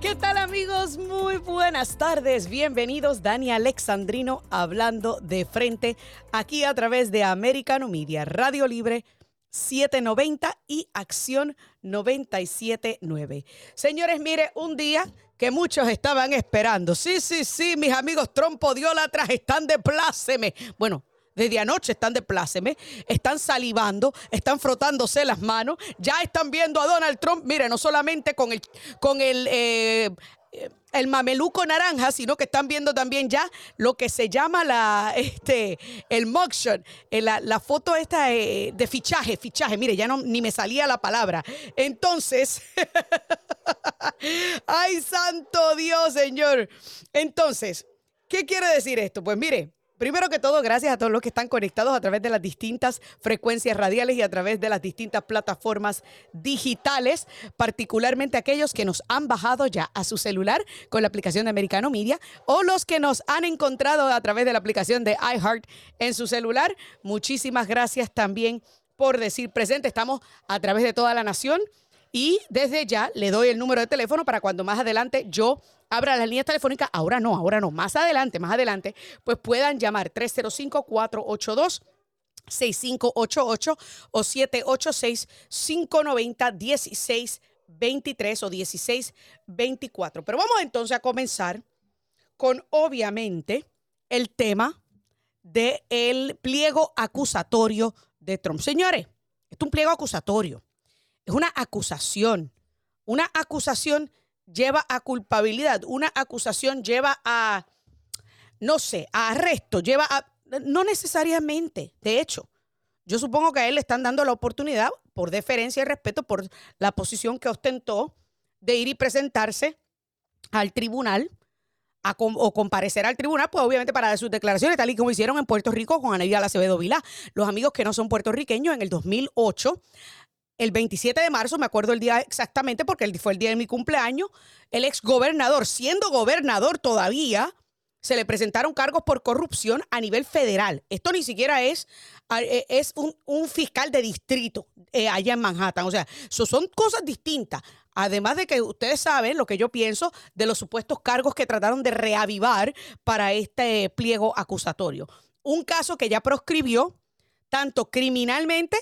¿Qué tal amigos? Muy buenas tardes. Bienvenidos Dani Alexandrino hablando de frente aquí a través de Americano Media, Radio Libre 790 y Acción 979. Señores, mire, un día que muchos estaban esperando. Sí, sí, sí, mis amigos trompodiólatras están de pláceme. Bueno, desde anoche están de pláceme, están salivando, están frotándose las manos, ya están viendo a Donald Trump, mire, no solamente con el, con el, eh, el mameluco naranja, sino que están viendo también ya lo que se llama la, este, el mugshot, eh, la, la foto esta eh, de fichaje, fichaje, mire, ya no, ni me salía la palabra. Entonces, ay, santo Dios, Señor. Entonces, ¿qué quiere decir esto? Pues mire, Primero que todo, gracias a todos los que están conectados a través de las distintas frecuencias radiales y a través de las distintas plataformas digitales, particularmente aquellos que nos han bajado ya a su celular con la aplicación de Americano Media o los que nos han encontrado a través de la aplicación de iHeart en su celular. Muchísimas gracias también por decir presente. Estamos a través de toda la nación. Y desde ya le doy el número de teléfono para cuando más adelante yo abra las líneas telefónicas. Ahora no, ahora no, más adelante, más adelante, pues puedan llamar 305-482. 6588 o 786-590-1623 o 1624. Pero vamos entonces a comenzar con, obviamente, el tema del pliego acusatorio de Trump. Señores, es un pliego acusatorio. Es una acusación. Una acusación lleva a culpabilidad. Una acusación lleva a, no sé, a arresto. Lleva a... No necesariamente, de hecho. Yo supongo que a él le están dando la oportunidad, por deferencia y respeto, por la posición que ostentó, de ir y presentarse al tribunal o comparecer al tribunal, pues obviamente para dar sus declaraciones, tal y como hicieron en Puerto Rico con Aníbal Acevedo Vilá. Los amigos que no son puertorriqueños en el 2008 el 27 de marzo, me acuerdo el día exactamente porque fue el día de mi cumpleaños, el ex gobernador, siendo gobernador todavía, se le presentaron cargos por corrupción a nivel federal. Esto ni siquiera es, eh, es un, fiscal de distrito eh, allá en Manhattan. O sea, son cosas distintas. Además de que ustedes saben lo que yo pienso de los supuestos cargos que trataron de reavivar para este pliego acusatorio. Un caso que ya proscribió tanto criminalmente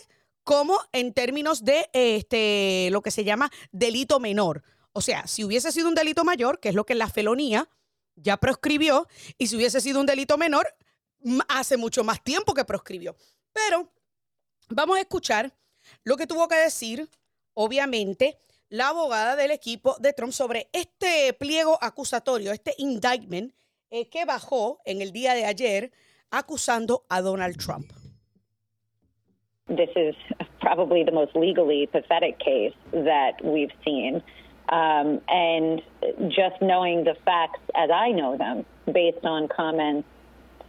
como en términos de este, lo que se llama delito menor. O sea, si hubiese sido un delito mayor, que es lo que la felonía ya proscribió, y si hubiese sido un delito menor, hace mucho más tiempo que proscribió. Pero vamos a escuchar lo que tuvo que decir, obviamente, la abogada del equipo de Trump sobre este pliego acusatorio, este indictment eh, que bajó en el día de ayer acusando a Donald Trump. This is probably the most legally pathetic case that we've seen. Um, and just knowing the facts as I know them, based on comments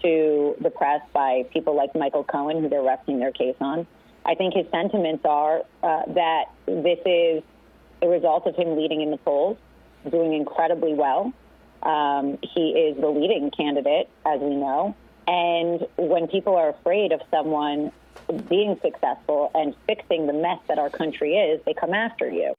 to the press by people like Michael Cohen, who they're resting their case on, I think his sentiments are uh, that this is a result of him leading in the polls, doing incredibly well. Um, he is the leading candidate, as we know. And when people are afraid of someone being successful and fixing the mess that our country is, they come after you.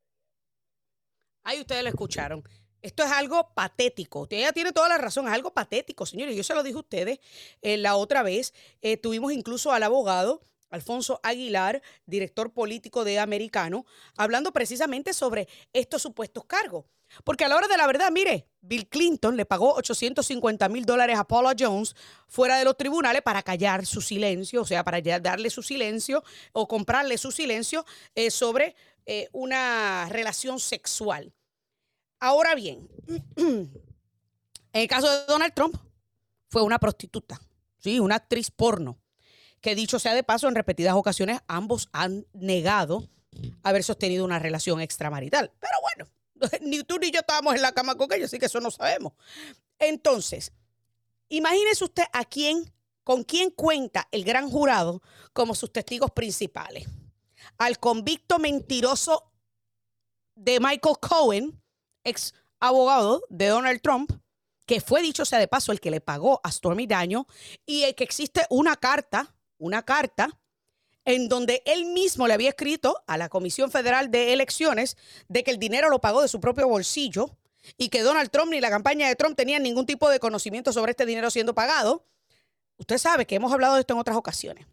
Ahí ustedes lo escucharon. Esto es algo patético. Ella tiene toda la razón, es algo patético, señores. Yo se lo dije a ustedes eh, la otra vez. Eh, tuvimos incluso al abogado Alfonso Aguilar, director político de Americano, hablando precisamente sobre estos supuestos cargos. Porque a la hora de la verdad, mire, Bill Clinton le pagó 850 mil dólares a Paula Jones fuera de los tribunales para callar su silencio, o sea, para darle su silencio o comprarle su silencio eh, sobre eh, una relación sexual. Ahora bien, en el caso de Donald Trump, fue una prostituta, ¿sí? una actriz porno, que dicho sea de paso, en repetidas ocasiones ambos han negado haber sostenido una relación extramarital. Pero bueno, ni tú ni yo estábamos en la cama con ellos, así que eso no sabemos. Entonces, imagínese usted a quién, con quién cuenta el gran jurado como sus testigos principales. Al convicto mentiroso de Michael Cohen, ex abogado de Donald Trump, que fue dicho sea de paso el que le pagó a Stormy Daniel, y el que existe una carta, una carta en donde él mismo le había escrito a la Comisión Federal de Elecciones de que el dinero lo pagó de su propio bolsillo y que Donald Trump ni la campaña de Trump tenían ningún tipo de conocimiento sobre este dinero siendo pagado. Usted sabe que hemos hablado de esto en otras ocasiones.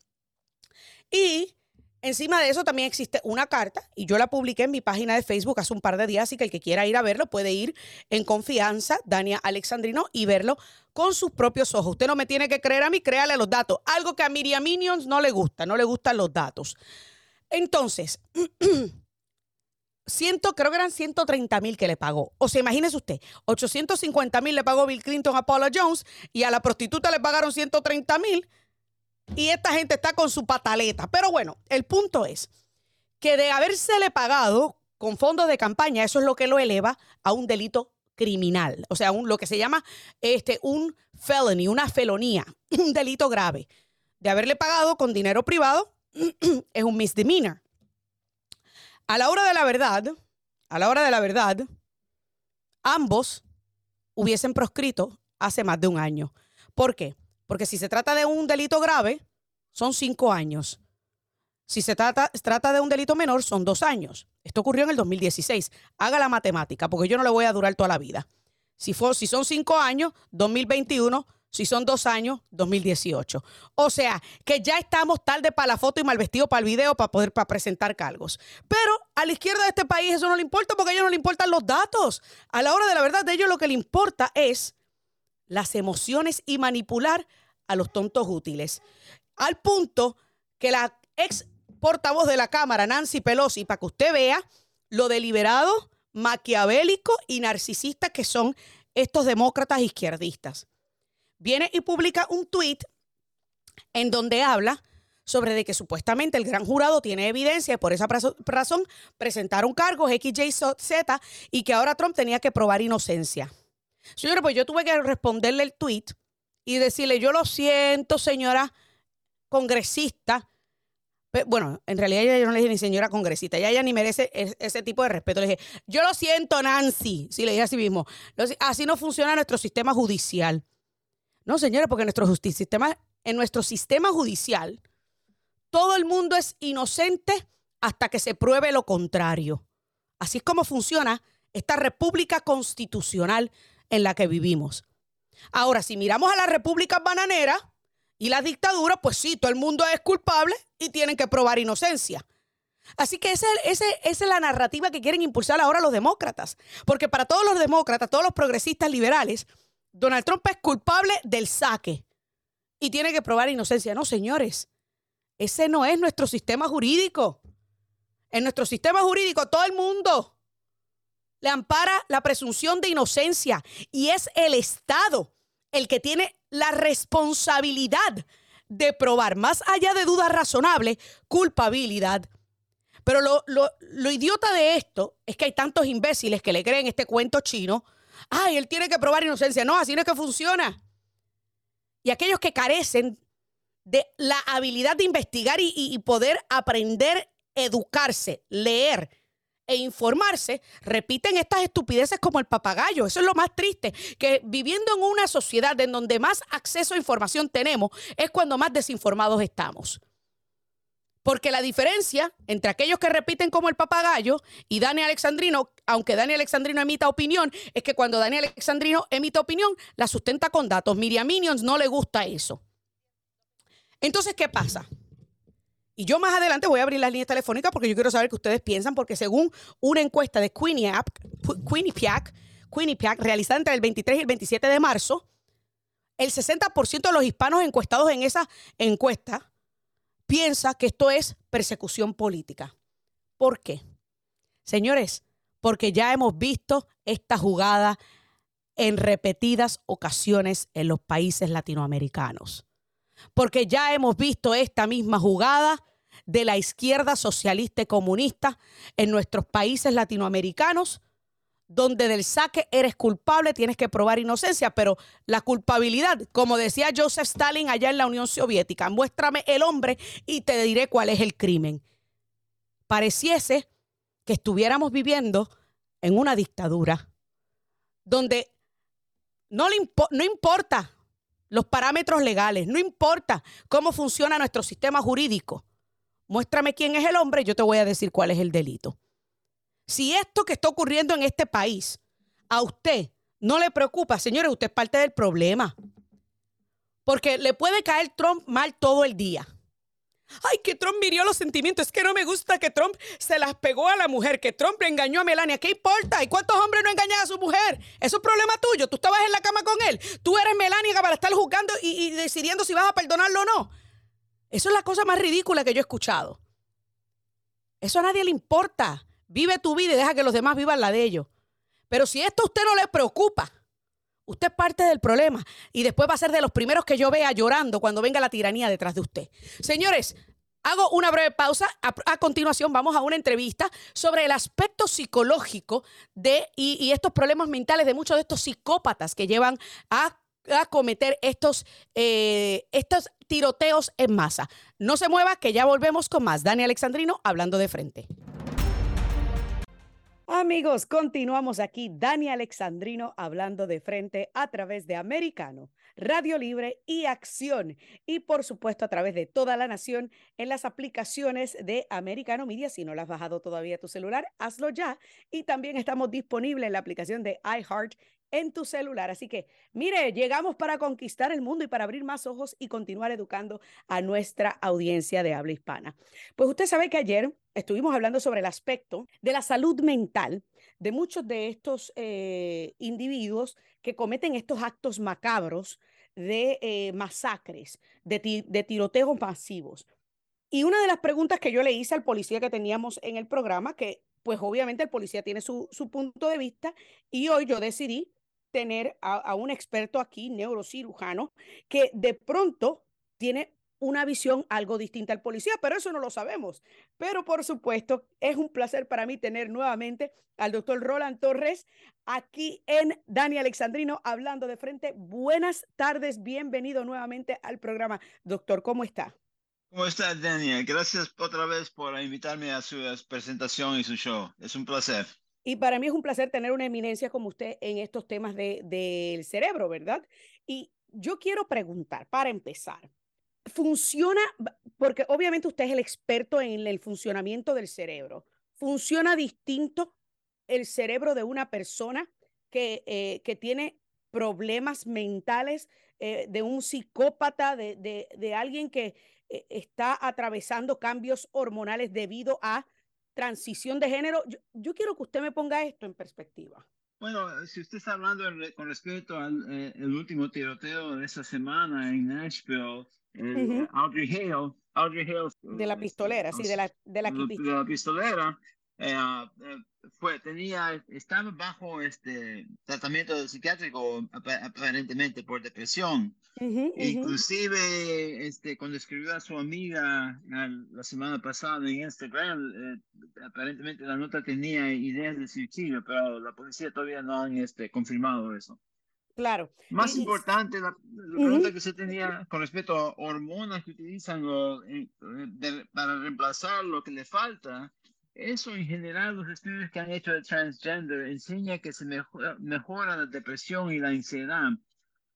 Y encima de eso también existe una carta y yo la publiqué en mi página de Facebook hace un par de días, así que el que quiera ir a verlo puede ir en confianza, Dania Alexandrino, y verlo con sus propios ojos. Usted no me tiene que creer a mí, créale los datos. Algo que a Miriam Minions no le gusta, no le gustan los datos. Entonces, ciento, creo que eran 130 mil que le pagó. O sea, imagínese usted, 850 mil le pagó Bill Clinton a Paula Jones y a la prostituta le pagaron 130 mil y esta gente está con su pataleta. Pero bueno, el punto es que de habérsele pagado con fondos de campaña, eso es lo que lo eleva a un delito criminal, o sea, un, lo que se llama este, un felony, una felonía, un delito grave. De haberle pagado con dinero privado es un misdemeanor. A la hora de la verdad, a la hora de la verdad, ambos hubiesen proscrito hace más de un año. ¿Por qué? Porque si se trata de un delito grave, son cinco años. Si se trata, trata de un delito menor, son dos años. Esto ocurrió en el 2016. Haga la matemática, porque yo no le voy a durar toda la vida. Si, fue, si son cinco años, 2021 si son dos años, 2018. O sea, que ya estamos tarde para la foto y mal vestido para el video para poder para presentar cargos. Pero a la izquierda de este país eso no le importa porque a ellos no le importan los datos. A la hora de la verdad, de ellos lo que le importa es las emociones y manipular a los tontos útiles. Al punto que la ex portavoz de la Cámara, Nancy Pelosi, para que usted vea lo deliberado, maquiavélico y narcisista que son estos demócratas izquierdistas viene y publica un tweet en donde habla sobre de que supuestamente el gran jurado tiene evidencia y por esa razón presentaron cargos X, Y, Z y que ahora Trump tenía que probar inocencia. Señora, pues yo tuve que responderle el tweet y decirle, yo lo siento, señora congresista. Bueno, en realidad yo no le dije ni señora congresista, ya ella ni merece ese tipo de respeto. Le dije, yo lo siento, Nancy. Sí, le dije así mismo. Así no funciona nuestro sistema judicial. No, señora, porque nuestro, sistema, en nuestro sistema judicial todo el mundo es inocente hasta que se pruebe lo contrario. Así es como funciona esta república constitucional en la que vivimos. Ahora, si miramos a las repúblicas bananeras y las dictaduras, pues sí, todo el mundo es culpable y tienen que probar inocencia. Así que esa, esa es la narrativa que quieren impulsar ahora los demócratas. Porque para todos los demócratas, todos los progresistas liberales, Donald Trump es culpable del saque y tiene que probar inocencia. No, señores, ese no es nuestro sistema jurídico. En nuestro sistema jurídico todo el mundo le ampara la presunción de inocencia y es el Estado el que tiene la responsabilidad de probar, más allá de dudas razonables, culpabilidad. Pero lo, lo, idiota de esto es que hay tantos imbéciles que le creen este cuento chino ay, él tiene que probar inocencia. No, así no es que funciona. Y aquellos que carecen de la habilidad de investigar y, poder aprender, educarse, leer e informarse, repiten estas estupideces como el papagayo. Eso es lo más triste, que viviendo en una sociedad en donde más acceso a información tenemos, es cuando más desinformados estamos. Porque la diferencia entre aquellos que repiten como el papagayo y Dani Alexandrino, aunque Dani Alexandrino emita opinión, es que cuando Dani Alexandrino emite opinión, la sustenta con datos. Miriam Minions no le gusta eso. Entonces, ¿qué pasa? Y yo más adelante voy a abrir las líneas telefónicas porque yo quiero saber qué ustedes piensan, porque según una encuesta de Quinnipiac, Quinnipiac, Quinnipiac realizada entre el 23 y el 27 de marzo, el 60% de los hispanos encuestados en esa encuesta piensa que esto es persecución política. ¿Por qué? Señores, porque ya hemos visto esta jugada en repetidas ocasiones en los países latinoamericanos. Porque ya hemos visto esta misma jugada de la izquierda socialista y comunista en nuestros países latinoamericanos donde del saque eres culpable, tienes que probar inocencia, pero la culpabilidad, como decía Joseph Stalin allá en la Unión Soviética, muéstrame el hombre y te diré cuál es el crimen. Pareciese que estuviéramos viviendo en una dictadura donde no, le no importa los parámetros legales, no importa cómo funciona nuestro sistema jurídico. muéstrame quién es el hombre, yo te voy a decir cuál es el delito. Si esto que está ocurriendo en este país a usted no le preocupa, señores, usted es parte del problema. Porque le puede caer Trump mal todo el día. Ay, que Trump mirió los sentimientos. Es que no me gusta que Trump se las pegó a la mujer, que Trump le engañó a Melania. ¿Qué importa? ¿Y cuántos hombres no engañan a su mujer? Eso es problema tuyo. Tú estabas en la cama con él. Tú eres Melania para estar juzgando y, y decidiendo si vas a perdonarlo o no. Eso es la cosa más ridícula que yo he escuchado. Eso a nadie le importa. Vive tu vida y deja que los demás vivan la de ellos. Pero si esto a usted no le preocupa, usted es parte del problema y después va a ser de los primeros que yo vea llorando cuando venga la tiranía detrás de usted. Señores, hago una breve pausa. A, continuación vamos a una entrevista sobre el aspecto psicológico de y, estos problemas mentales de muchos de estos psicópatas que llevan a cometer estos, eh, estos tiroteos en masa. No se mueva, que ya volvemos con más. Dani Alexandrino hablando de frente. Amigos, continuamos aquí. Dani Alexandrino hablando de frente a través de Americano, Radio Libre y Acción. Y por supuesto a través de toda la nación en las aplicaciones de Americano Media. Si no las has bajado todavía a tu celular, hazlo ya. Y también estamos disponibles en la aplicación de iHeart en tu celular. Así que, mire, llegamos para conquistar el mundo y para abrir más ojos y continuar educando a nuestra audiencia de habla hispana. Pues usted sabe que ayer estuvimos hablando sobre el aspecto de la salud mental de muchos de estos eh, individuos que cometen estos actos macabros de eh, masacres, de, tiroteos masivos. Y una de las preguntas que yo le hice al policía que teníamos en el programa, que pues obviamente el policía tiene su, su punto de vista, y hoy yo decidí tener a, un experto aquí, neurocirujano, que de pronto tiene una visión algo distinta al policía, pero eso no lo sabemos. Pero por supuesto, es un placer para mí tener nuevamente al doctor Roland Torres aquí en Dani Alexandrino hablando de frente. Buenas tardes, bienvenido nuevamente al programa. Doctor, ¿cómo está? ¿Cómo está, Daniel? Gracias otra vez por invitarme a su presentación y su show. Es un placer. Y para mí es un placer tener una eminencia como usted en estos temas del de, cerebro, ¿verdad? Y yo quiero preguntar, para empezar, ¿funciona, porque obviamente usted es el experto en el funcionamiento del cerebro, ¿funciona distinto el cerebro de una persona que, eh, que tiene problemas mentales, eh, de un psicópata, de, de, de alguien que eh, está atravesando cambios hormonales debido a transición de género. Yo, quiero que usted me ponga esto en perspectiva. Bueno, si usted está hablando con respecto al eh, el último tiroteo de esta semana en Nashville, Audrey Hale, Audrey Hale, de la pistolera, sí, de la, de la, de la pistolera, eh, eh, fue, tenía, estaba bajo este tratamiento psiquiátrico aparentemente por depresión. Inclusive, este, cuando escribió a su amiga la semana pasada en Instagram, eh, aparentemente la nota tenía ideas de suicidio, pero la policía todavía no han este, confirmado eso. Claro. Más importante, la, pregunta que se tenía con respecto a hormonas que utilizan para reemplazar lo que le falta, eso en general, los estudios que han hecho de transgender enseña que se mejora, la depresión y la ansiedad.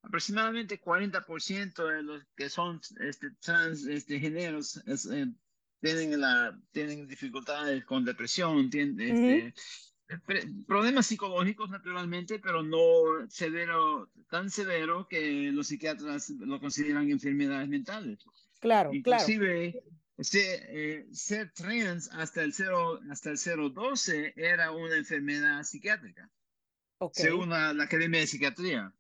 Aproximadamente 40% de los que son este, trans este, géneros eh, tienen, la, tienen dificultades con depresión, tienen, este, problemas psicológicos naturalmente, pero no severo, tan severo que los psiquiatras lo consideran enfermedades mentales. Claro, Inclusive, claro eh, ser trans hasta el, 0, hasta el 012 era una enfermedad psiquiátrica, según la, Academia de Psiquiatría.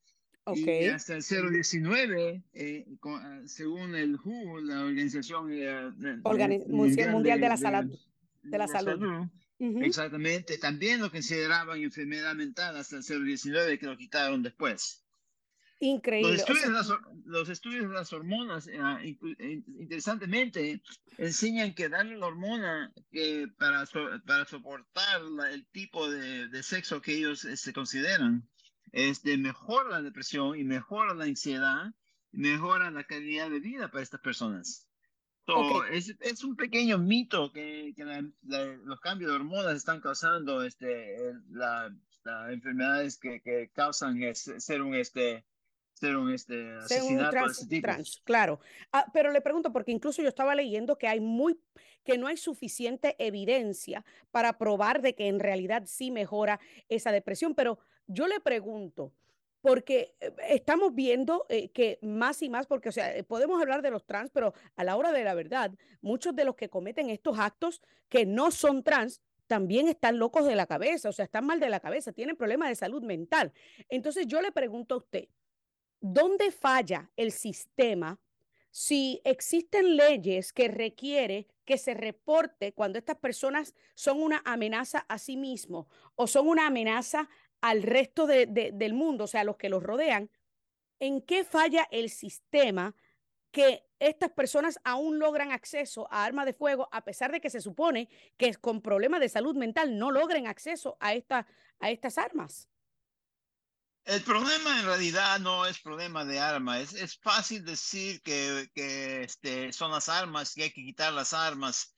Y hasta el 019, eh, ah, según el WHO, la Organización eh, Mundial, de, la, Salud. De la, salud. Exactamente, también lo consideraban enfermedad mental hasta el 019 que lo quitaron después. Increíble. Los estudios, de las hormonas, eh, eh, interesantemente, enseñan que darle la hormona para, para soportar el tipo de, de, sexo que ellos se este, consideran, este, mejora la depresión y mejora la ansiedad, y mejora la calidad de vida para estas personas. es, es, un pequeño mito que, que los cambios de hormonas están causando este, las enfermedades que, que causan ser un, este, ser un este, asesinato trans, ese trans, claro. Ah, pero le pregunto, porque incluso yo estaba leyendo que hay muy, que no hay suficiente evidencia para probar de que en realidad sí mejora esa depresión. Pero yo le pregunto, porque eh, estamos viendo eh, que más y más, porque, o sea, podemos hablar de los trans, pero a la hora de la verdad, muchos de los que cometen estos actos que no son trans también están locos de la cabeza, o sea, están mal de la cabeza, tienen problemas de salud mental. Entonces yo le pregunto a usted, ¿dónde falla el sistema si existen leyes que requiere que se reporte cuando estas personas son una amenaza a sí mismos o son una amenaza al resto de, de, del mundo, o sea, a los que los rodean? ¿En qué falla el sistema que estas personas aún logran acceso a armas de fuego, a pesar de que se supone que con problemas de salud mental no logren acceso a, esta, a estas armas. El problema en realidad no es problema de armas. Es, es fácil decir que, que este, son las armas y hay que quitar las armas.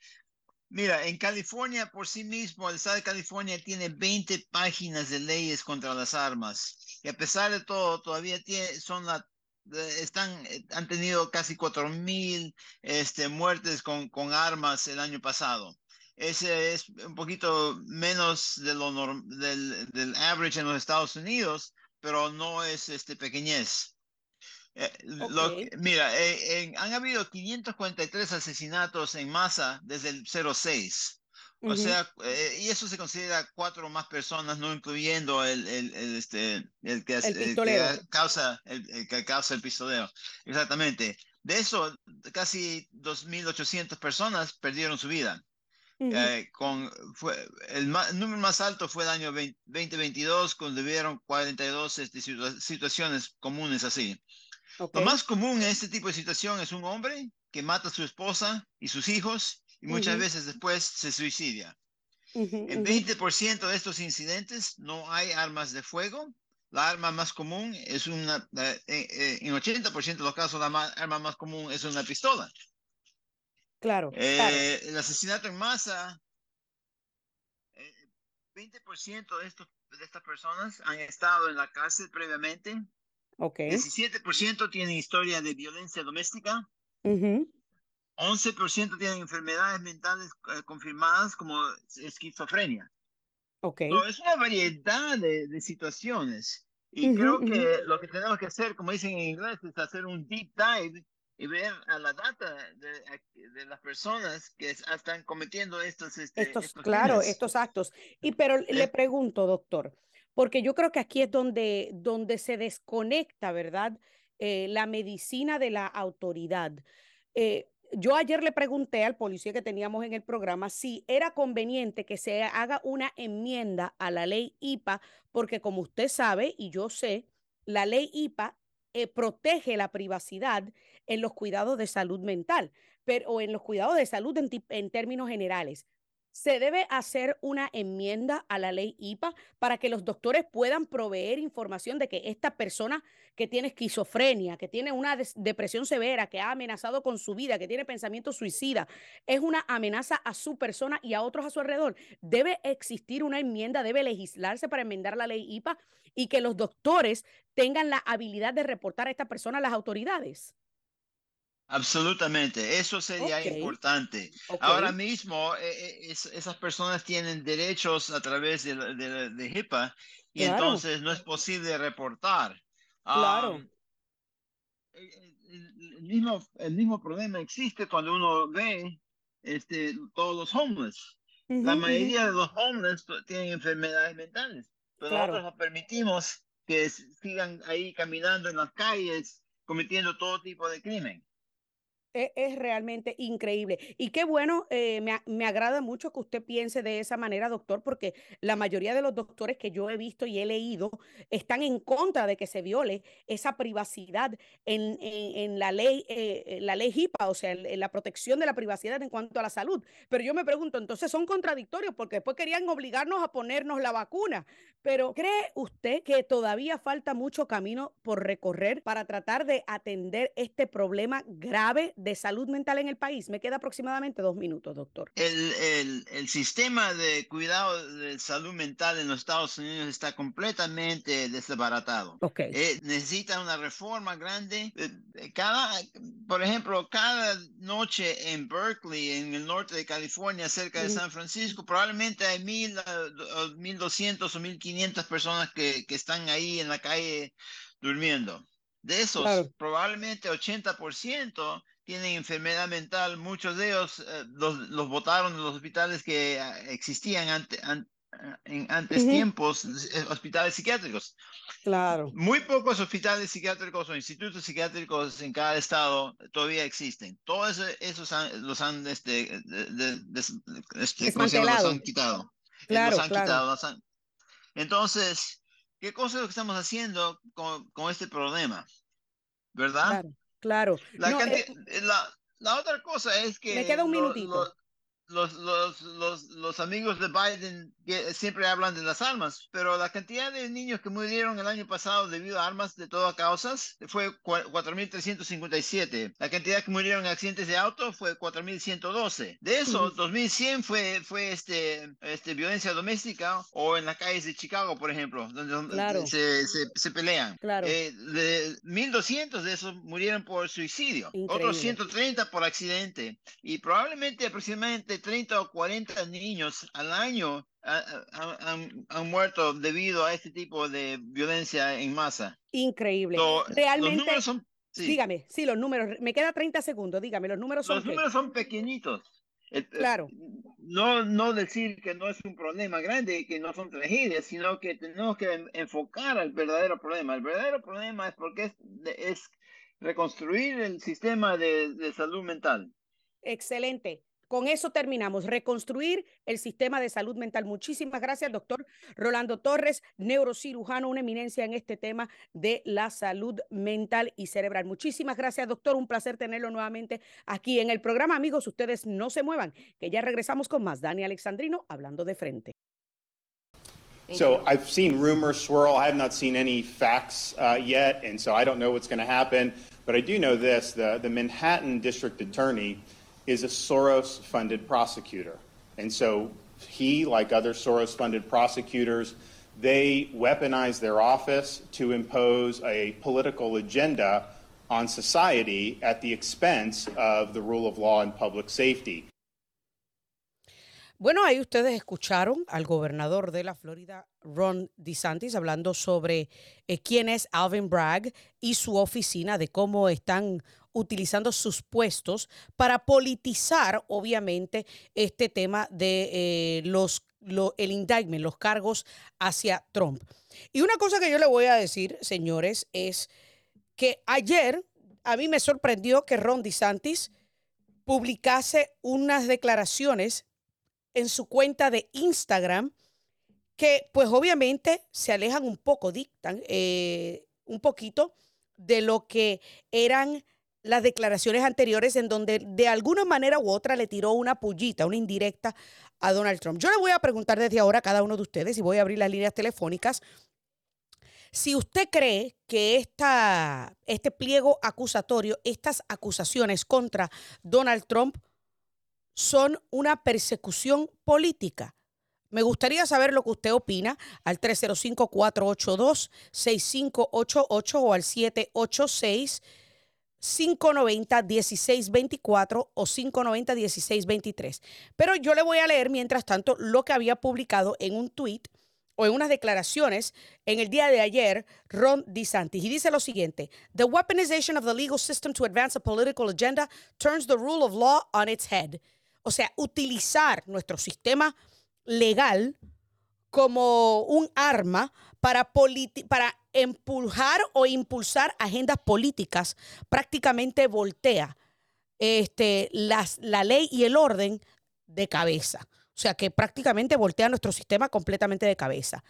Mira, en California por sí mismo, el estado de California tiene 20 páginas de leyes contra las armas. Y a pesar de todo, todavía tiene, son la están, eh, han tenido casi cuatro mil este, muertes con, con armas el año pasado. Ese es un poquito menos de lo del, del average en los Estados Unidos, pero no es este pequeñez. Eh, lo, mira, eh, han habido 543 asesinatos en masa desde el 06. O sea, eh, y eso se considera cuatro más personas, no incluyendo el, el, el este, el que, el que causa el, que causa el pistoleo. Exactamente. De eso, casi 2.800 personas perdieron su vida. Eh, con, fue, el, número más alto fue el año 20, 2022, cuando hubieron 42 este, situaciones comunes así. Okay. Lo más común en este tipo de situación es un hombre que mata a su esposa y sus hijos y muchas uh -huh. veces después se suicida. Uh -huh, en 20% de estos incidentes no hay armas de fuego. La arma más común es una, eh, eh, en 80% de los casos, la ma arma más común es una pistola. Claro, eh, claro. El asesinato en masa, 20% de, estos, de estas personas han estado en la cárcel previamente. Okay. 17% tienen historia de violencia doméstica. Uh -huh. 11% tienen enfermedades mentales eh, confirmadas como esquizofrenia. Okay. So, es una variedad de, de situaciones. Y uh -huh, creo que uh -huh. lo que tenemos que hacer, como dicen en inglés, es hacer un deep dive y ver a la data de, de las personas que están cometiendo estos, este, estos, estos claro, estos actos. Y pero eh. le pregunto, doctor, porque yo creo que aquí es donde, donde se desconecta, ¿verdad? Eh, la medicina de la autoridad. Eh, yo ayer le pregunté al policía que teníamos en el programa si era conveniente que se haga una enmienda a la ley IPA, porque como usted sabe y yo sé, la ley IPA eh, protege la privacidad en los cuidados de salud mental, pero o en los cuidados de salud en, en términos generales. Se debe hacer una enmienda a la ley IPA para que los doctores puedan proveer información de que esta persona que tiene esquizofrenia, que tiene una depresión severa, que ha amenazado con su vida, que tiene pensamiento suicida, es una amenaza a su persona y a otros a su alrededor. Debe existir una enmienda, debe legislarse para enmendar la ley IPA y que los doctores tengan la habilidad de reportar a esta persona a las autoridades. Absolutamente, eso sería okay. importante. Okay. Ahora mismo eh, es, esas personas tienen derechos a través de, de, de HIPAA y claro. entonces no es posible reportar. Claro. Um, el, mismo, el mismo problema existe cuando uno ve este, todos los homeless. Uh -huh, La mayoría de los homeless tienen enfermedades mentales, pero claro. nosotros no permitimos que sigan ahí caminando en las calles cometiendo todo tipo de crimen. Es, es, realmente increíble. Y qué bueno, eh, me, me, agrada mucho que usted piense de esa manera, doctor, porque la mayoría de los doctores que yo he visto y he leído están en contra de que se viole esa privacidad en, en, en la ley, eh, la ley HIPAA, o sea, en, en, la protección de la privacidad en cuanto a la salud. Pero yo me pregunto, entonces son contradictorios porque después querían obligarnos a ponernos la vacuna. Pero ¿cree usted que todavía falta mucho camino por recorrer para tratar de atender este problema grave de salud mental en el país? Me queda aproximadamente dos minutos, doctor. El, el, el sistema de cuidado de salud mental en los Estados Unidos está completamente desbaratado. Okay. Eh, necesita una reforma grande. Eh, cada, por ejemplo, cada noche en Berkeley, en el norte de California, cerca de San Francisco, probablemente hay mil, mil doscientos o mil quinientas personas que, que están ahí en la calle durmiendo. De esos, probablemente 80% tienen enfermedad mental. Muchos de ellos eh, los, los botaron de los hospitales que ah, existían ante, en antes tiempos, eh, hospitales psiquiátricos. Claro. Muy pocos hospitales psiquiátricos o institutos psiquiátricos en cada estado todavía existen. Todos esos los han, este, este, los han quitado. Claro, los han quitado. Entonces, ¿Qué cosa es lo que estamos haciendo con, con este problema? ¿Verdad? Claro, claro. La, eh, la, la, otra cosa es que... Me queda un minutito los, los, los, los, amigos de Biden siempre hablan de las armas, pero la cantidad de niños que murieron el año pasado debido a armas de todas causas fue 4.357. La cantidad que murieron en accidentes de auto fue 4.112. De eso, 2.100 fue, fue este, este, violencia doméstica o en las calles de Chicago, por ejemplo, donde, se, se, pelean. Claro. Eh, de 1.200 de esos murieron por suicidio, otros 130 por accidente y probablemente aproximadamente 30 o 40 niños al año han, muerto debido a este tipo de violencia en masa. Increíble. Realmente. Dígame, sí, los números. Me queda 30 segundos, dígame, los números son. Los números son pequeñitos. Eh, eh, claro. No, no decir que no es un problema grande, que no son tragedias, sino que tenemos que enfocar al verdadero problema. El verdadero problema es porque es, es reconstruir el sistema de, de salud mental. Excelente. Con eso terminamos. Reconstruir el sistema de salud mental. Muchísimas gracias, doctor Rolando Torres, neurocirujano, una eminencia en este tema de la salud mental y cerebral. Muchísimas gracias, doctor. Un placer tenerlo nuevamente aquí en el programa. Amigos, ustedes no se muevan, que ya regresamos con más. Dani Alexandrino hablando de frente. So I've seen rumors swirl. I have not seen any facts uh, yet, and so I don't know what's going to happen. But I do know this: the the Manhattan District Attorney is a Soros funded prosecutor. And so he, like other Soros funded prosecutors, they weaponize their office to impose a political agenda on society at the expense of the rule of law and public safety. Bueno, ahí ustedes escucharon al gobernador de la Florida, Ron DeSantis, hablando sobre eh, quién es Alvin Bragg y su oficina, de cómo están utilizando sus puestos para politizar, obviamente, este tema de eh, los, el indictment, los cargos hacia Trump. Y una cosa que yo le voy a decir, señores, es que ayer a mí me sorprendió que Ron DeSantis publicase unas declaraciones en su cuenta de Instagram que pues obviamente se alejan un poco, dictan eh, un poquito de lo que eran las declaraciones anteriores en donde de alguna manera u otra le tiró una pullita, una indirecta a Donald Trump. Yo le voy a preguntar desde ahora a cada uno de ustedes y voy a abrir las líneas telefónicas. Si usted cree que esta, este pliego acusatorio, estas acusaciones contra Donald Trump son una persecución política. Me gustaría saber lo que usted opina al 305-482-6588 o al 786. 590-1624 o 590-1623. Pero yo le voy a leer mientras tanto lo que había publicado en un tweet o en unas declaraciones en el día de ayer Ron DeSantis. Y dice lo siguiente, The weaponization of the legal system to advance a political agenda turns the rule of law on its head. O sea, utilizar nuestro sistema legal como un arma para, para empujar o impulsar agendas políticas prácticamente voltea este, las, la ley y el orden de cabeza. O sea, que prácticamente voltea nuestro sistema completamente de cabeza.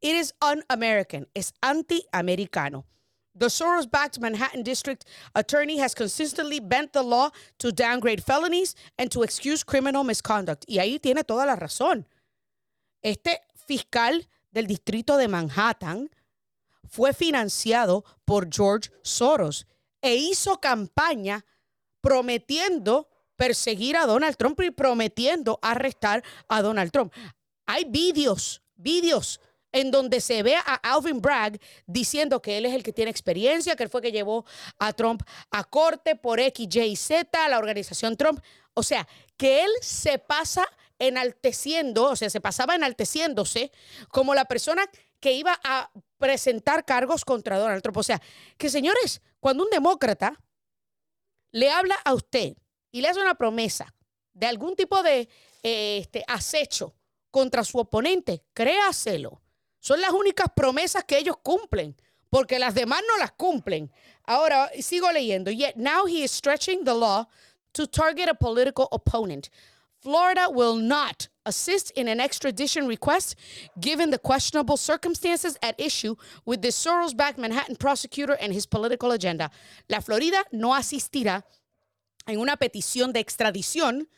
It is un-American, es anti-americano. The Soros backed Manhattan District Attorney has consistently bent the law to downgrade felonies and to excuse criminal misconduct. Y ahí tiene toda la razón. Este fiscal del distrito de Manhattan fue financiado por George Soros e hizo campaña prometiendo perseguir a Donald Trump y prometiendo arrestar a Donald Trump. Hay vídeos, vídeos en donde se ve a Alvin Bragg diciendo que él es el que tiene experiencia, que él fue que llevó a Trump a corte por X, Y, Z, la organización Trump. O sea, que él se pasa enalteciendo, o sea, se pasaba enalteciéndose como la persona que iba a presentar cargos contra Donald Trump. O sea, que señores, cuando un demócrata le habla a usted y le hace una promesa de algún tipo de eh, este, acecho contra su oponente, créaselo. Son las únicas promesas que ellos cumplen, porque las demás no las cumplen. Ahora, sigo leyendo. Yet now he is stretching the law to target a political opponent. Florida will not assist in an extradition request given the questionable circumstances at issue with the Soros backed Manhattan prosecutor and his political agenda. La Florida no asistirá en una petición de extradición,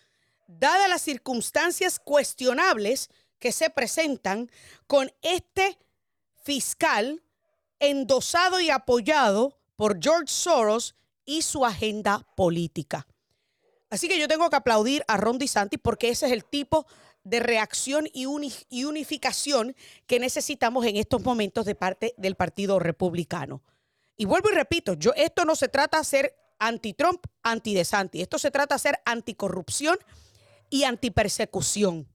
dadas las circunstancias cuestionables que se presentan con este fiscal endosado y apoyado por George Soros y su agenda política. Así que yo tengo que aplaudir a Ron DeSantis porque ese es el tipo de reacción y, unificación que necesitamos en estos momentos de parte del Partido Republicano. Y vuelvo y repito, yo, esto no se trata de ser anti-Trump, anti-DeSantis. Esto se trata de ser anticorrupción y antipersecución.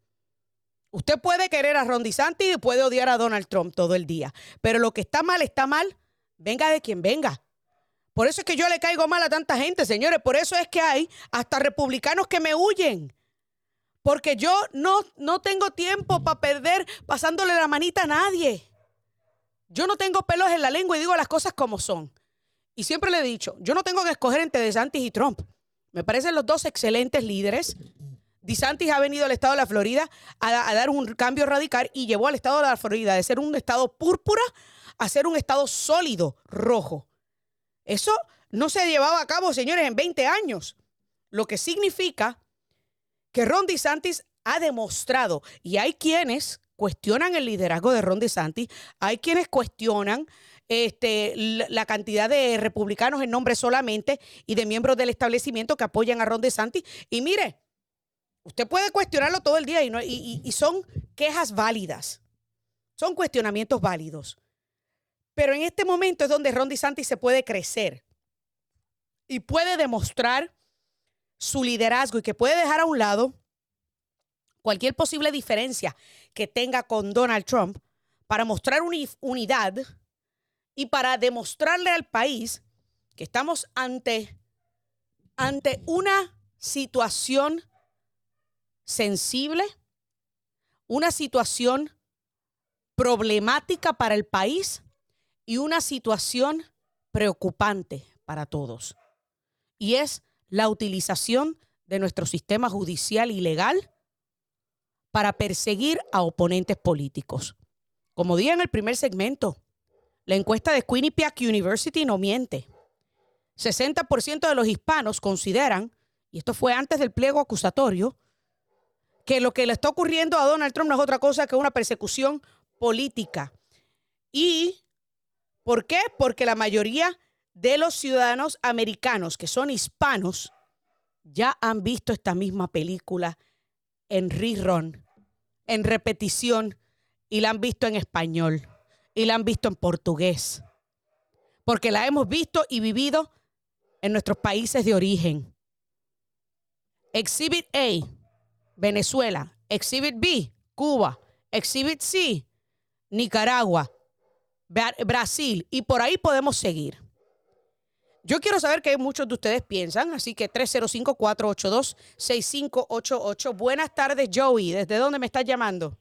Usted puede querer a Ron DeSantis y puede odiar a Donald Trump todo el día, pero lo que está mal está mal, venga de quien venga. Por eso es que yo le caigo mal a tanta gente, señores. Por eso es que hay hasta republicanos que me huyen. Porque yo no, no tengo tiempo para perder pasándole la manita a nadie. Yo no tengo pelos en la lengua y digo las cosas como son. Y siempre le he dicho, yo no tengo que escoger entre DeSantis y Trump. Me parecen los dos excelentes líderes. DeSantis ha venido al estado de la Florida a, dar un cambio radical y llevó al estado de la Florida de ser un estado púrpura a ser un estado sólido, rojo. Eso no se llevaba a cabo, señores, en 20 años. Lo que significa que Ron DeSantis ha demostrado, y hay quienes cuestionan el liderazgo de Ron DeSantis, hay quienes cuestionan este, la cantidad de republicanos en nombre solamente y de miembros del establecimiento que apoyan a Ron DeSantis. Y mire, Usted puede cuestionarlo todo el día y, son quejas válidas. Son cuestionamientos válidos. Pero en este momento es donde Ron DeSantis se puede crecer y puede demostrar su liderazgo y que puede dejar a un lado cualquier posible diferencia que tenga con Donald Trump para mostrar unidad y para demostrarle al país que estamos ante, ante una situación sensible, una situación problemática para el país y una situación preocupante para todos. Y es la utilización de nuestro sistema judicial y legal para perseguir a oponentes políticos. Como dije en el primer segmento, la encuesta de Quinnipiac University no miente. 60% de los hispanos consideran, y esto fue antes del pliego acusatorio, que lo que le está ocurriendo a Donald Trump no es otra cosa que una persecución política. ¿Y por qué? Porque la mayoría de los ciudadanos americanos que son hispanos ya han visto esta misma película en rerun, en repetición, y la han visto en español, y la han visto en portugués, porque la hemos visto y vivido en nuestros países de origen. Exhibit A Venezuela. Exhibit B, Cuba. Exhibit C, Nicaragua. Brasil. Y por ahí podemos seguir. Yo quiero saber qué muchos de ustedes piensan, así que 305-482-6588. Buenas tardes, Joey. ¿Desde dónde me estás llamando?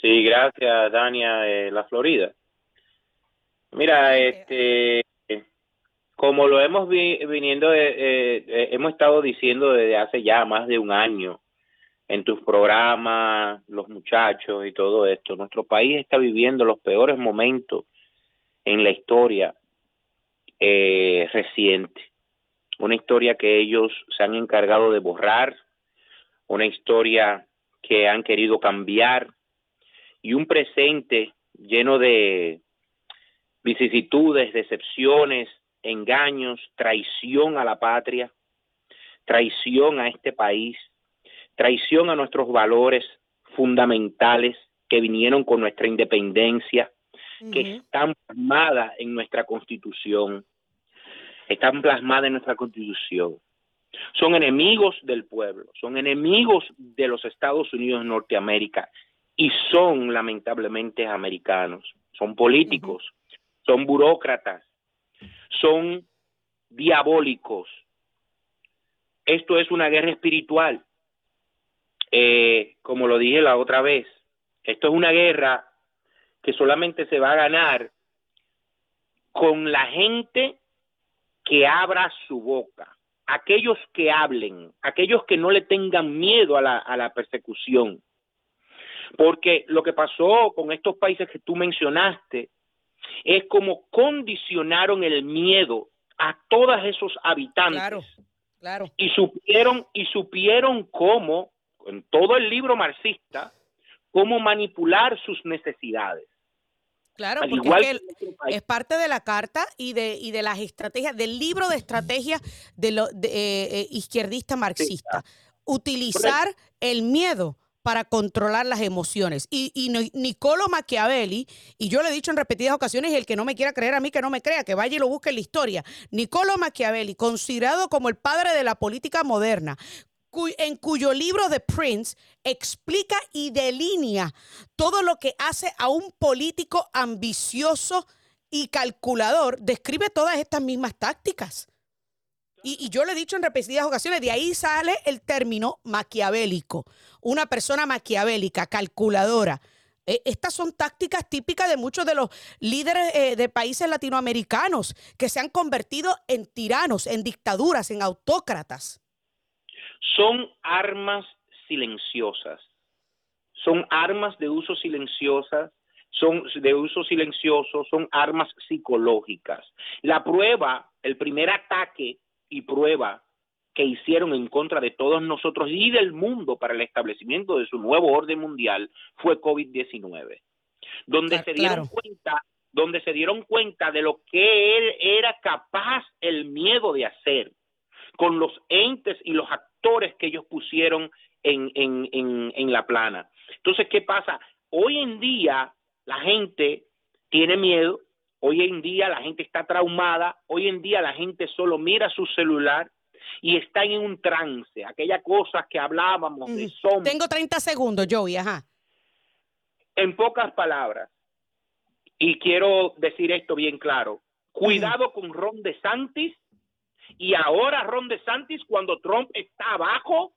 Sí, gracias, Dania, eh, la Florida. Mira, este, como lo hemos viniendo, eh, eh, hemos estado diciendo desde hace ya más de un año, en tus programas, los muchachos y todo esto. Nuestro país está viviendo los peores momentos en la historia eh, reciente. Una historia que ellos se han encargado de borrar, una historia que han querido cambiar y un presente lleno de vicisitudes, decepciones, engaños, traición a la patria traición a este país, traición a nuestros valores fundamentales que vinieron con nuestra independencia, que están plasmadas en nuestra constitución, están plasmadas en nuestra constitución. Son enemigos del pueblo, son enemigos de los Estados Unidos de Norteamérica y son lamentablemente americanos, son políticos, son burócratas, son diabólicos. Esto es una guerra espiritual. Eh, como lo dije la otra vez, esto es una guerra que solamente se va a ganar con la gente que abra su boca, aquellos que hablen, aquellos que no le tengan miedo a la, a la persecución. Porque lo que pasó con estos países que tú mencionaste es como condicionaron el miedo a todos esos habitantes. Claro, claro. Y supieron, y supieron cómo, en todo el libro marxista, cómo manipular sus necesidades. Claro, porque es, parte de la carta y de, y de las estrategias, del libro de estrategia de lo de, eh, eh, izquierdista marxista. Utilizar el miedo para controlar las emociones. Y, y Niccolo Machiavelli, y yo le he dicho en repetidas ocasiones, y el que no me quiera creer a mí, que no me crea, que vaya y lo busque en la historia. Niccolo Machiavelli, considerado como el padre de la política moderna, en cuyo libro The Prince explica y delinea todo lo que hace a un político ambicioso y calculador, describe todas estas mismas tácticas. Y, yo le he dicho en repetidas ocasiones, de ahí sale el término maquiavélico. Una persona maquiavélica, calculadora. E, estas son tácticas típicas de muchos de los líderes eh, de países latinoamericanos que se han convertido en tiranos, en dictaduras, en autócratas. Son armas silenciosas. Son armas de uso silenciosas son de uso silencioso, son armas psicológicas. La prueba, el primer ataque y prueba que hicieron en contra de todos nosotros y del mundo para el establecimiento de su nuevo orden mundial fue COVID-19, donde se dieron cuenta donde se dieron cuenta de lo que él era capaz el miedo de hacer con los entes y los actores que ellos pusieron en, en, en, en la plana. Entonces, ¿qué pasa? Hoy en día la gente tiene miedo, Hoy en día la gente está traumada, hoy en día la gente solo mira su celular y está en un trance, aquella cosa que hablábamos de. Tengo 30 segundos, Joey, ajá. En pocas palabras, y quiero decir esto bien claro, cuidado con Ron DeSantis y ahora Ron DeSantis cuando Trump está abajo,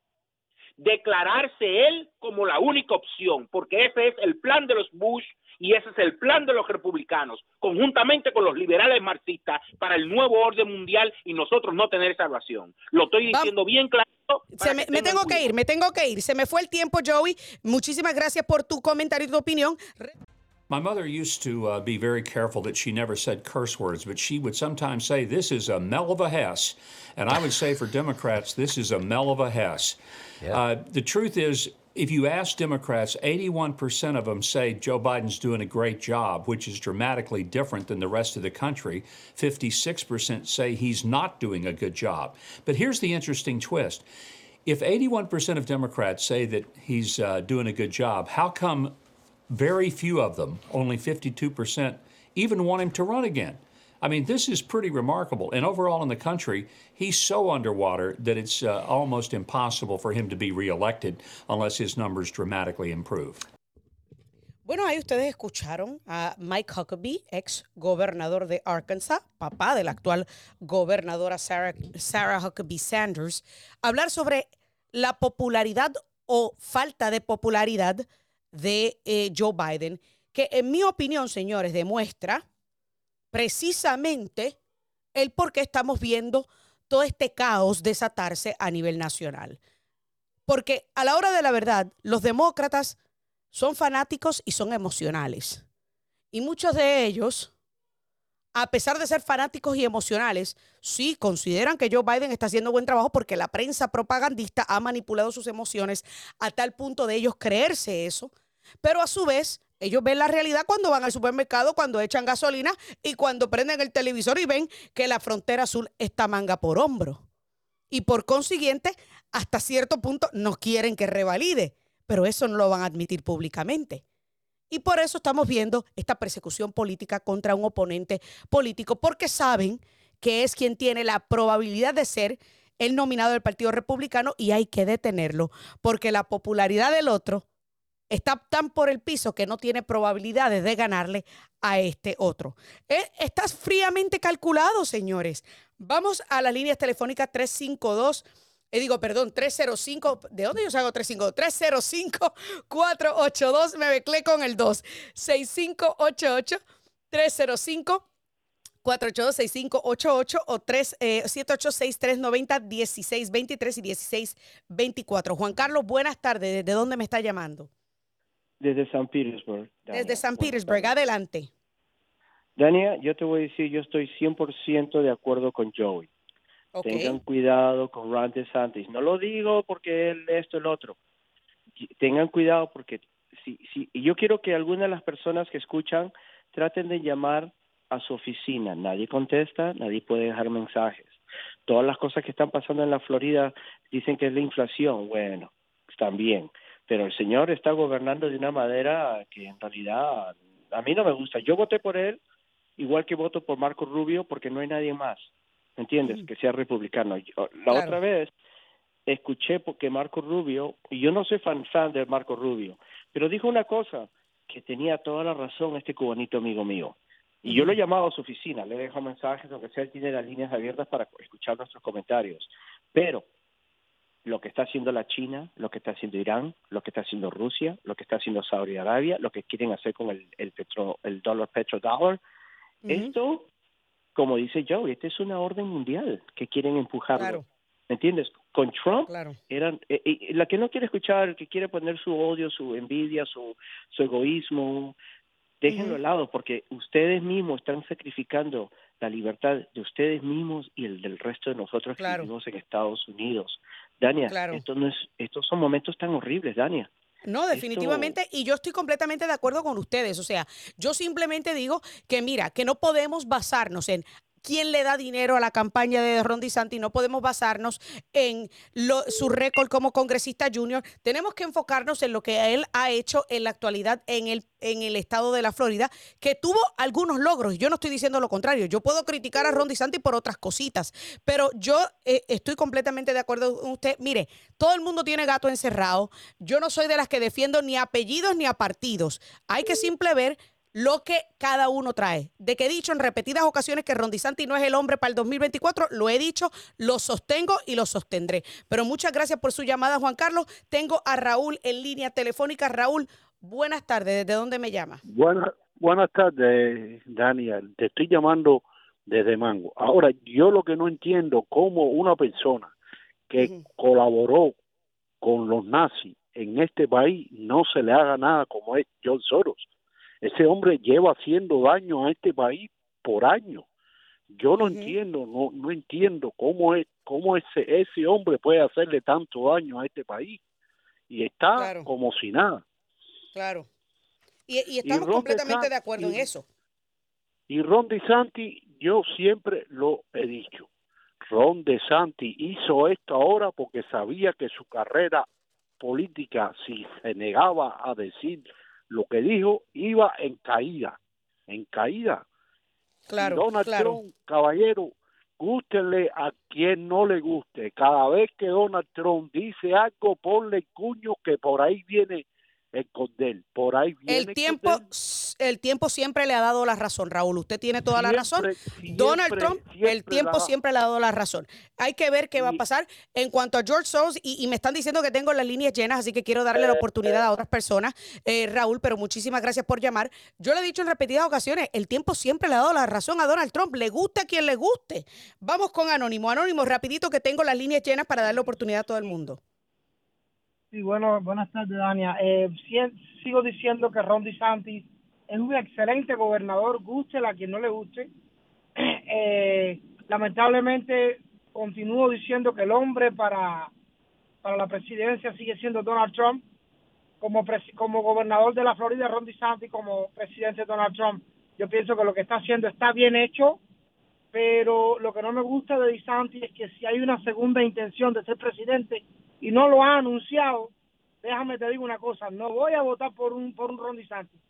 declararse él como la única opción, porque ese es el plan de los Bush y ese es el plan de los republicanos, conjuntamente con los liberales marxistas, para el nuevo orden mundial y nosotros no tener salvación. Lo estoy diciendo bien claro. me, tengo que ir, me tengo que ir. Se me fue el tiempo, Joey. Muchísimas gracias por tu comentario y tu opinión. My mother used to uh, be very careful that she never said curse words, but she would sometimes say, This is a mel of a Hess. And I would say for Democrats, this is a mel of a Hess. Yeah. Uh, the truth is, if you ask Democrats, 81% of them say Joe Biden's doing a great job, which is dramatically different than the rest of the country. 56% say he's not doing a good job. But here's the interesting twist. If 81% of Democrats say that he's uh, doing a good job, how come very few of them, only 52%, even want him to run again? I mean, this is pretty remarkable. And overall in the country, he's so underwater that it's uh, almost impossible for him to be reelected unless his numbers dramatically improve. Bueno, ahí ustedes escucharon a Mike Huckabee, ex gobernador de Arkansas, papá de la actual gobernadora Sarah, Sarah Huckabee Sanders, hablar sobre la popularidad o falta de popularidad de eh, Joe Biden, que en mi opinión, señores, demuestra precisamente el por qué estamos viendo todo este caos desatarse a nivel nacional. Porque a la hora de la verdad, los demócratas son fanáticos y son emocionales. Y muchos de ellos, a pesar de ser fanáticos y emocionales, sí consideran que Joe Biden está haciendo buen trabajo porque la prensa propagandista ha manipulado sus emociones a tal punto de ellos creerse eso. Pero a su vez, ellos ven la realidad cuando van al supermercado, cuando echan gasolina y cuando prenden el televisor y ven que la frontera azul está manga por hombro. y por consiguiente, hasta cierto punto nos quieren que revalide, pero eso no lo van a admitir públicamente. Y por eso estamos viendo esta persecución política contra un oponente político, porque saben que es quien tiene la probabilidad de ser el nominado del Partido Republicano y hay que detenerlo, porque la popularidad del otro está tan por el piso que no tiene probabilidades de ganarle a este otro. Eh, estás fríamente calculado, señores. Vamos a las líneas telefónicas 352. Eh, digo, perdón, 305, ¿de dónde yo salgo 352? 305 482, me beclé con el 2, 6588 305 482-6588 o 3, eh, 786-390-1623 y 1624. Juan Carlos, buenas tardes. ¿Desde dónde me está llamando? Desde San Petersburg. Desde San Petersburg, adelante. Dania, yo te voy a decir, yo estoy 100% de acuerdo con Joey. Tengan cuidado con Ron DeSantis. No lo digo porque él esto, el otro. Tengan cuidado porque si, si, y yo quiero que algunas de las personas que escuchan traten de llamar a su oficina. Nadie contesta, nadie puede dejar mensajes. Todas las cosas que están pasando en la Florida dicen que es la inflación. Bueno, están bien. Pero el señor está gobernando de una manera que en realidad a mí no me gusta. Yo voté por él, igual que voto por Marco Rubio, porque no hay nadie más, ¿me entiendes? Que sea republicano. la otra vez escuché porque Marco Rubio, y yo no soy fan, fan de Marco Rubio, pero dijo una cosa que tenía toda la razón este cubanito amigo mío. Y yo lo he llamado a su oficina, le dejo mensajes, aunque sea, él tiene las líneas abiertas para escuchar nuestros comentarios. Pero lo que está haciendo la China, lo que está haciendo Irán, lo que está haciendo Rusia, lo que está haciendo Saudi Arabia, lo que quieren hacer con el, el, petro, el dólar petrodólar, esto, como dice Joe, esta es una orden mundial que quieren empujar. ¿Me entiendes? Con Trump, eran, eh, eh, la que no quiere escuchar, que quiere poner su odio, su envidia, su, su egoísmo, déjenlo al lado, porque ustedes mismos están sacrificando la libertad de ustedes mismos y el del resto de nosotros que vivimos en Estados Unidos. Dania, esto no es, estos son momentos tan horribles, Dania. No, definitivamente, y yo estoy completamente de acuerdo con ustedes. O sea, yo simplemente digo que mira, que no podemos basarnos en quién le da dinero a la campaña de Ron DeSantis. No podemos basarnos en su récord como congresista junior. Tenemos que enfocarnos en lo que él ha hecho en la actualidad en el, en el estado de la Florida, que tuvo algunos logros. Yo no estoy diciendo lo contrario. Yo puedo criticar a Ron DeSantis por otras cositas, pero yo eh, estoy completamente de acuerdo con usted. Mire, todo el mundo tiene gato encerrado. Yo no soy de las que defiendo ni apellidos ni a partidos. Hay que simple ver lo que cada uno trae. De que he dicho en repetidas ocasiones que Rondisanti no es el hombre para el 2024, lo he dicho, lo sostengo y lo sostendré. Pero muchas gracias por su llamada, Juan Carlos. Tengo a Raúl en línea telefónica. Raúl, buenas tardes. ¿Desde dónde me llama? Buenas, buenas tardes, Daniel. Te estoy llamando desde Mango. Ahora, yo lo que no entiendo, cómo una persona que colaboró con los nazis en este país no se le haga nada como es George Soros ese hombre lleva haciendo daño a este país por años. Yo no entiendo, no, no entiendo cómo es, cómo ese, ese hombre puede hacerle tanto daño a este país. Y está como si nada. Claro. Y, estamos completamente de acuerdo en eso. Y Ron DeSantis, yo siempre lo he dicho. Ron DeSantis hizo esto ahora porque sabía que su carrera política, si se negaba a decir lo que dijo iba en caída, en caída. Claro, Donald Trump, caballero, gústenle a quien no le guste. Cada vez que Donald Trump dice algo, ponle el cuño que por ahí viene esconder. Por ahí viene el tiempo, el tiempo siempre le ha dado la razón, Raúl. Usted tiene toda la razón. Donald Trump, el tiempo siempre le ha dado la razón. Hay que ver qué va a pasar en cuanto a George Soros y, me están diciendo que tengo las líneas llenas, así que quiero darle la oportunidad a otras personas, eh, Raúl. Pero muchísimas gracias por llamar. Yo le he dicho en repetidas ocasiones, el tiempo siempre le ha dado la razón a Donald Trump. Le guste a quien le guste. Vamos con Anónimo. Anónimo, rapidito que tengo las líneas llenas para darle oportunidad a todo el mundo. Sí, bueno, buenas tardes, Dania. Eh, sigo diciendo que Ron DeSantis es un excelente gobernador, guste a quien no le guste. Eh, lamentablemente, continúo diciendo que el hombre para, para la presidencia sigue siendo Donald Trump. Como, como gobernador de la Florida, Ron DeSantis, como presidente Donald Trump, yo pienso que lo que está haciendo está bien hecho. pero lo que no me gusta de DeSantis es que si hay una segunda intención de ser presidente y no lo ha anunciado, déjame te digo una cosa, no voy a votar por un por un Ron DeSantis.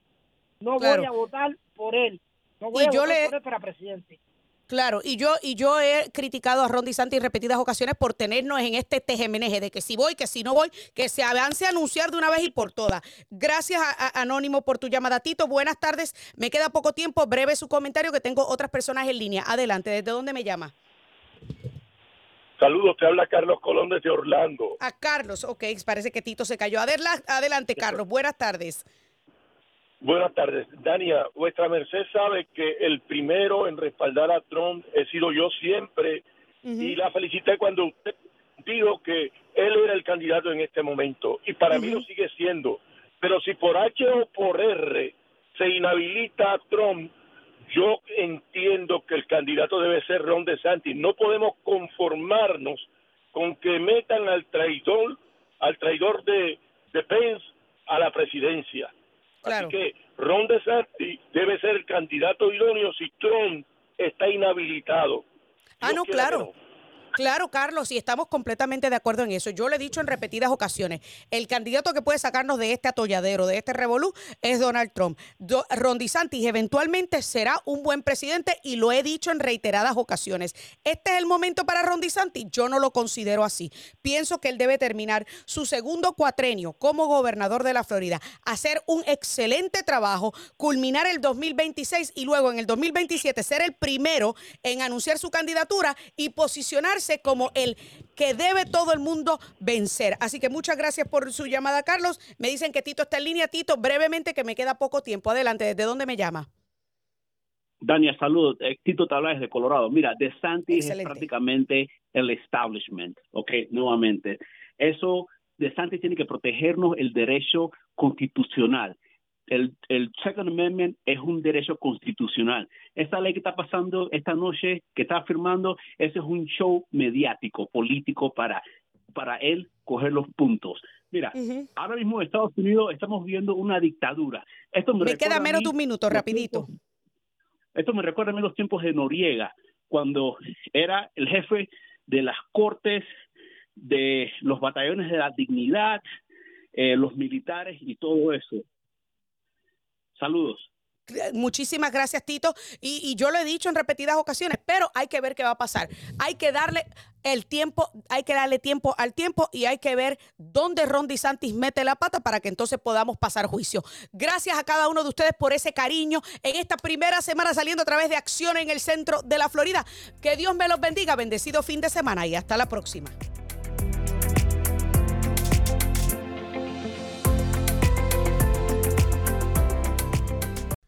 No voy a votar por él. No voy a votar por él para presidente. Claro, y yo, y yo he criticado a Ron DeSantis en repetidas ocasiones por tenernos en este tejemeneje de que si voy, que si no voy, que se avance a anunciar de una vez y por todas. Gracias, a, Anónimo, por tu llamada. Tito, buenas tardes. Me queda poco tiempo. Breve su comentario, que tengo otras personas en línea. Adelante, ¿desde dónde me llama? Saludos, te habla Carlos Colón desde Orlando. A Carlos, ok, parece que Tito se cayó. Adelante, Carlos, buenas tardes. Buenas tardes. Dania, vuestra merced sabe que el primero en respaldar a Trump he sido yo siempre y la felicité cuando usted dijo que él era el candidato en este momento y para mí lo sigue siendo. Pero si por H o por R se inhabilita a Trump, yo entiendo que el candidato debe ser Ron DeSantis. No podemos conformarnos con que metan al traidor, al traidor de, de Pence a la presidencia. Así que Ron DeSantis debe ser el candidato idóneo si Trump está inhabilitado. Ah, no, claro. Claro, Carlos, y estamos completamente de acuerdo en eso. Yo lo he dicho en repetidas ocasiones. El candidato que puede sacarnos de este atolladero, de este revolú, es Donald Trump. Ron DeSantis eventualmente será un buen presidente y lo he dicho en reiteradas ocasiones. ¿Este es el momento para Ron DeSantis? Yo no lo considero así. Pienso que él debe terminar su segundo cuatrenio como gobernador de la Florida, hacer un excelente trabajo, culminar el 2026 y luego en el 2027 ser el primero en anunciar su candidatura y posicionarse como el que debe todo el mundo vencer. Así que muchas gracias por su llamada, Carlos. Me dicen que Tito está en línea. Tito, brevemente, que me queda poco tiempo. Adelante, ¿desde dónde me llama? Dania, saludos. Eh, Tito te habla desde Colorado. Mira, DeSantis es prácticamente el establishment, ¿ok? Nuevamente. Eso, DeSantis tiene que protegernos el derecho constitucional el, el Second Amendment es un derecho constitucional. Esta ley que está pasando esta noche, que está firmando, ese es un show mediático, político para, para él coger los puntos. Mira, ahora mismo en Estados Unidos estamos viendo una dictadura. Esto me, queda menos de un minuto, rapidito. esto me recuerda a mí los tiempos de Noriega, cuando era el jefe de las cortes, de los batallones de la dignidad, eh, los militares y todo eso. Saludos. Muchísimas gracias, Tito. Y, yo lo he dicho en repetidas ocasiones, pero hay que ver qué va a pasar. Hay que darle el tiempo, hay que darle tiempo al tiempo y hay que ver dónde Ron DeSantis mete la pata para que entonces podamos pasar juicio. Gracias a cada uno de ustedes por ese cariño en esta primera semana saliendo a través de acción en el centro de la Florida. Que Dios me los bendiga. Bendecido fin de semana y hasta la próxima.